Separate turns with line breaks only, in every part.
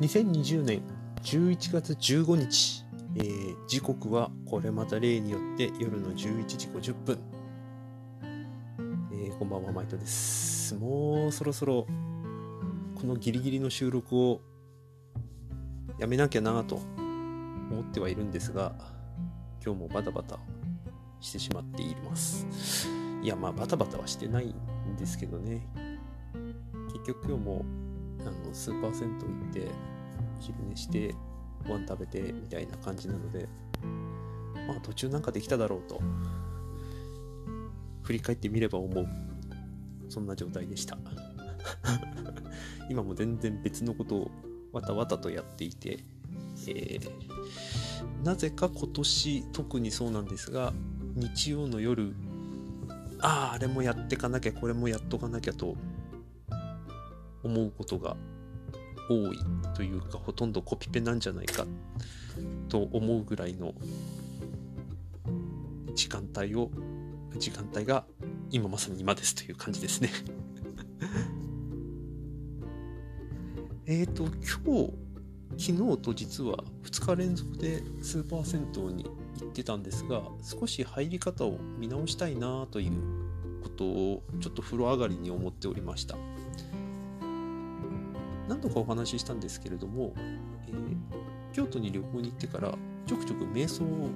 2020年11月15日、えー、時刻はこれまた例によって夜の11時50分、えー、こんばんはマイトです。もうそろそろこのギリギリの収録をやめなきゃなと思ってはいるんですが今日もバタバタしてしまっています。いやまあバタバタはしてないんですけどね。結局今日もあのスーパー銭湯行って昼寝してご飯食べてみたいな感じなのでまあ途中なんかできただろうと振り返ってみれば思うそんな状態でした。今も全然別のことをわたわたとやっていて、えー、なぜか今年特にそうなんですが日曜の夜あああれもやってかなきゃこれもやっとかなきゃと思うことが多いというかほとんどコピペなんじゃないかと思うぐらいの時間帯を時間帯が今まさに今ですという感じですね。えっと今日昨日と実は2日連続でスーパー銭湯に行ってたんですが少し入り方を見直したいなということをちょっと風呂上がりに思っておりました。何度かお話ししたんですけれども、えー、京都に旅行に行ってからちょくちょく瞑想を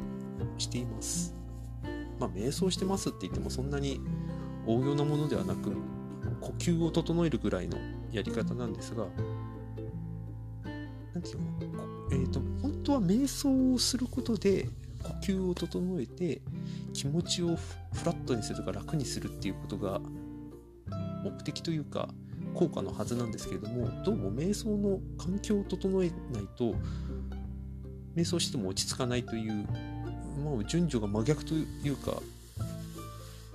しています。まあ、瞑想してますって言ってもそんなに応用なものではなく、呼吸を整えるぐらいのやり方なんですが、なんていうの？えっ、ー、と、本当は瞑想をすることで呼吸を整えて気持ちをフラットにするとか楽にするっていうことが目的というか効果のはずなんですけれどもどうも瞑想の環境を整えないと瞑想しても落ち着かないという、まあ、順序が真逆というか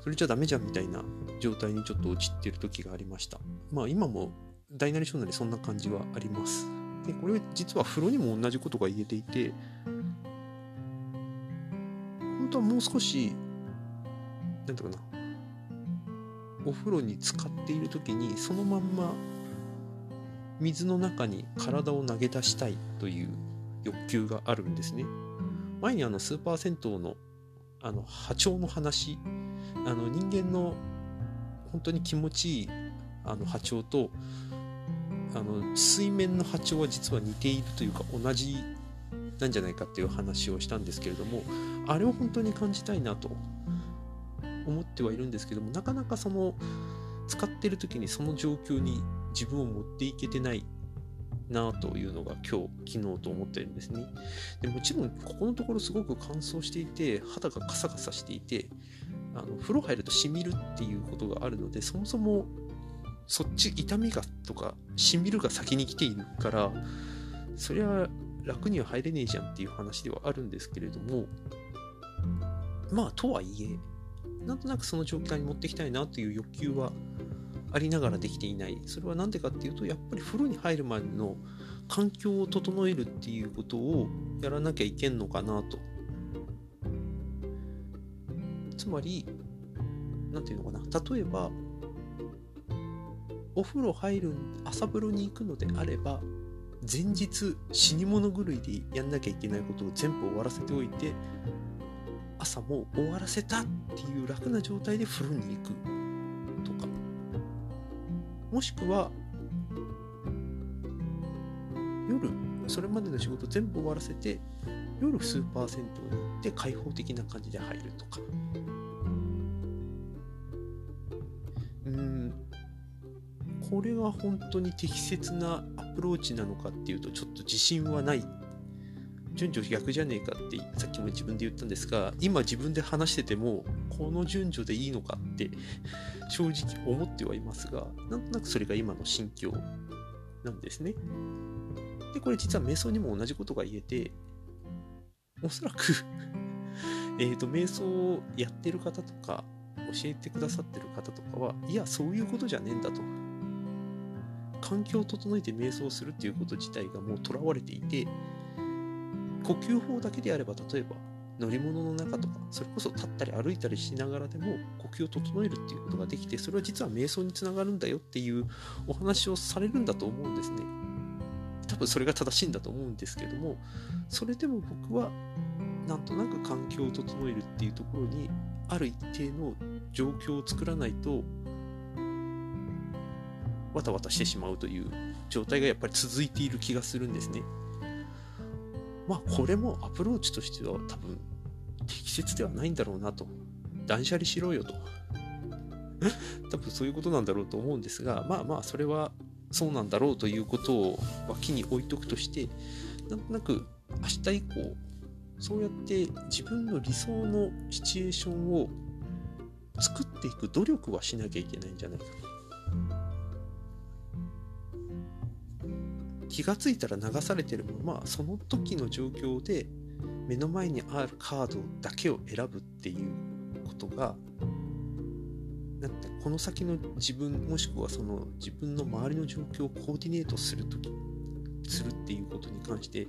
それじゃダメじゃんみたいな状態にちょっと陥っている時がありました。まあ今も大なり小なりそんな感じはあります。でこれ実は風呂にも同じことが言えていて本当はもう少し何ていうかなお風呂に浸かっている時にそのまんま水の中に体を投げ出したいという欲求があるんですね。前にあのスーパー銭湯のあの波長の話あの人間の本当に気持ちいいあの波長とあの水面の波長は実は似ているというか同じなんじゃないかっていう話をしたんですけれどもあれを本当に感じたいなと思ってはいるんですけどもなかなかその使ってる時にその状況に自分を持っていけてないなというのが今日昨日と思ってるんですね。でもちろんここのところすごく乾燥していて肌がカサカサしていてあの風呂入るとしみるっていうことがあるのでそもそもそっち痛みがとかしみるが先に来ているからそりゃ楽には入れねえじゃんっていう話ではあるんですけれどもまあとはいえなんとなくその状況に持っていきたいなという欲求はありながらできていない。それは何でかっていうと、やっぱり風呂に入る前の環境を整えるっていうことをやらなきゃいけんのかなと。つまり、何て言うのかな。例えば、お風呂入る、朝風呂に行くのであれば、前日死に物狂いでやんなきゃいけないことを全部終わらせておいて朝も終わらせたっていう楽な状態で風呂に行くとか。もしくは夜それまでの仕事全部終わらせて夜スーパー銭湯に行って開放的な感じで入るとか。うん。これは本当に適切なアプローチなのかっていうとちょっと自信はない順序逆じゃねえかってさっきも自分で言ったんですが今自分で話しててもこの順序でいいのかって正直思ってはいますがなんとなくそれが今の心境なんですね。でこれ実は瞑想にも同じことが言えておそらく えと瞑想をやってる方とか教えてくださってる方とかはいやそういうことじゃねえんだと。環境を整えて瞑想するっていうこと自体がもう囚われていて呼吸法だけであれば例えば乗り物の中とかそれこそ立ったり歩いたりしながらでも呼吸を整えるっていうことができてそれは実は瞑想につながるんだよっていうお話をされるんだと思うんですねた分それが正しいんだと思うんですけどもそれでも僕はなんとなく環境を整えるっていうところにある一定の状況を作らないとわたわたしてしまうという状態がやっぱり続いている気がするんですね。まあこれもアプローチとしては多分適切ではないんだろうなと。断捨離しろよと。多分そういうことなんだろうと思うんですが、まあまあそれはそうなんだろうということを脇に置いとくとして、なんとなく明日以降、そうやって自分の理想のシチュエーションを作っていく努力はしなきゃいけないんじゃないか気がついたら流されてるままその時の状況で目の前にあるカードだけを選ぶっていうことがなんてこの先の自分もしくはその自分の周りの状況をコーディネートするときするっていうことに関して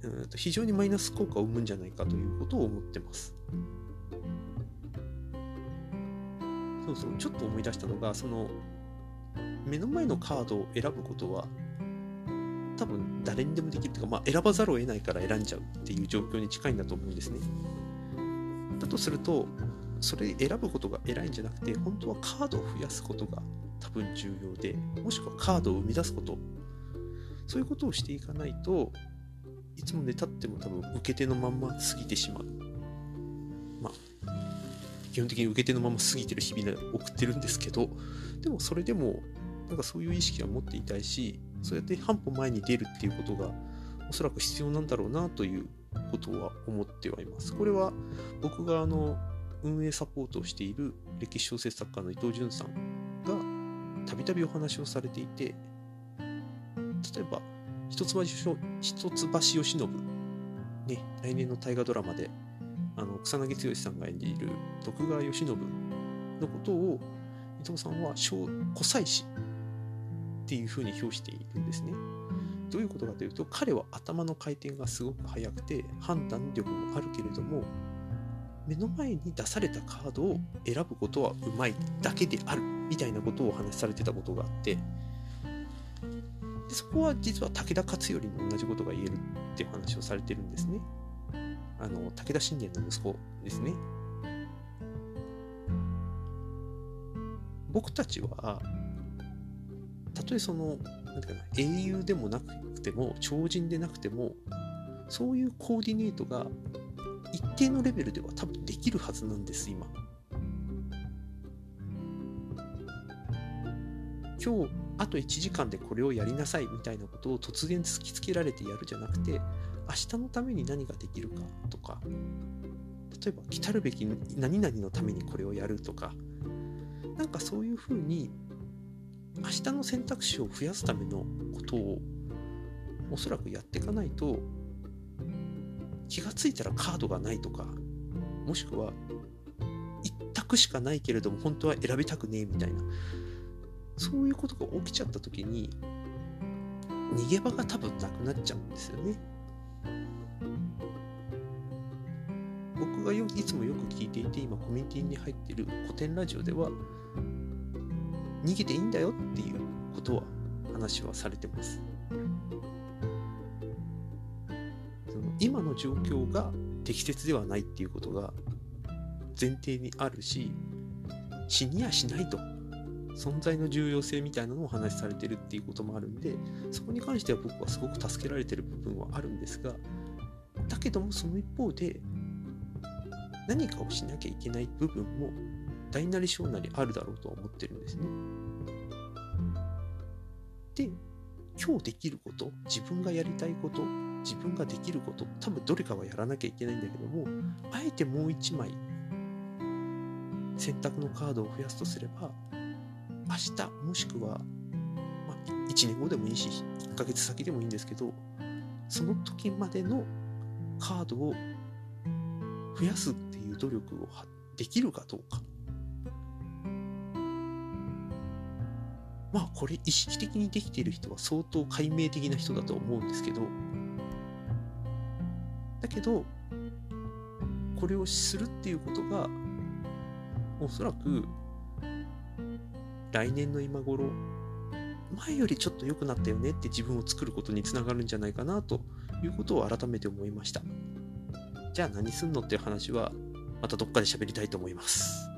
うんと非常にマイナス効果を生むんじゃないかということを思ってます。そうそうちょっと思い出したのがその目の前のカードを選ぶことは多分誰にでもできるというか、まあ、選ばざるを得ないから選んじゃうっていう状況に近いんだと思うんですね。だとするとそれ選ぶことが偉いんじゃなくて本当はカードを増やすことが多分重要でもしくはカードを生み出すことそういうことをしていかないといつまでたっても多分受け手のまんま過ぎてしまうまあ基本的に受け手のまま過ぎてる日々で送ってるんですけどでもそれでもなんかそういう意識は持っていたいしそうやって半歩前に出るっていうことがおそらく必要なんだろうなということは思ってはいます。これは僕があの運営サポートをしている歴史小説作家の伊藤潤さんがたびたびお話をされていて例えば一橋一橋慶喜、ね、来年の大河ドラマであの草薙剛さんが演じる徳川慶喜のことを伊藤さんは小古祭司っていうふうに表しているんですね。どういうことかというと彼は頭の回転がすごく速くて判断力もあるけれども目の前に出されたカードを選ぶことはうまいだけであるみたいなことをお話しされてたことがあってでそこは実は武田勝頼に同じことが言えるっていう話をされてるんですね。あの武田信玄の息子ですね。僕たちはたとえそのなんていうかな英雄でもなくても超人でなくてもそういうコーディネートが一定のレベルでは多分できるはずなんです今。今日あと1時間でこれをやりなさいみたいなことを突然突きつけられてやるじゃなくて明日のために何ができるかとか例えば来たるべき何々のためにこれをやるとかなんかそういうふうに明日の選択肢を増やすためのことをおそらくやっていかないと気がついたらカードがないとかもしくは一択しかないけれども本当は選びたくねえみたいなそういうことが起きちゃった時に逃げ場が多分なくなっちゃうんですよね。僕がよいつもよく聞いていて今コミュニティに入っている古典ラジオでは逃げていいんだよっていうことは話はされてます。その今の状況が適切ではないっていうことが前提にあるし死にやしないと存在の重要性みたいなのをお話しされてるっていうこともあるんでそこに関しては僕はすごく助けられてる部分はあるんですがだけどもその一方で何かをしなきゃいけない部分も大なり小なりあるだろうとは思ってるんですね。で、今日できること、自分がやりたいこと、自分ができること、多分どれかはやらなきゃいけないんだけども、あえてもう一枚選択のカードを増やすとすれば、明日もしくは、まあ、1年後でもいいし、1ヶ月先でもいいんですけど、その時までのカードを増やすっていう努力をできるかどうか。まあこれ意識的にできている人は相当解明的な人だと思うんですけどだけどこれをするっていうことがおそらく来年の今頃前よりちょっと良くなったよねって自分を作ることにつながるんじゃないかなということを改めて思いました。じゃあ何すんのっていう話はまたどっかで喋りたいと思います。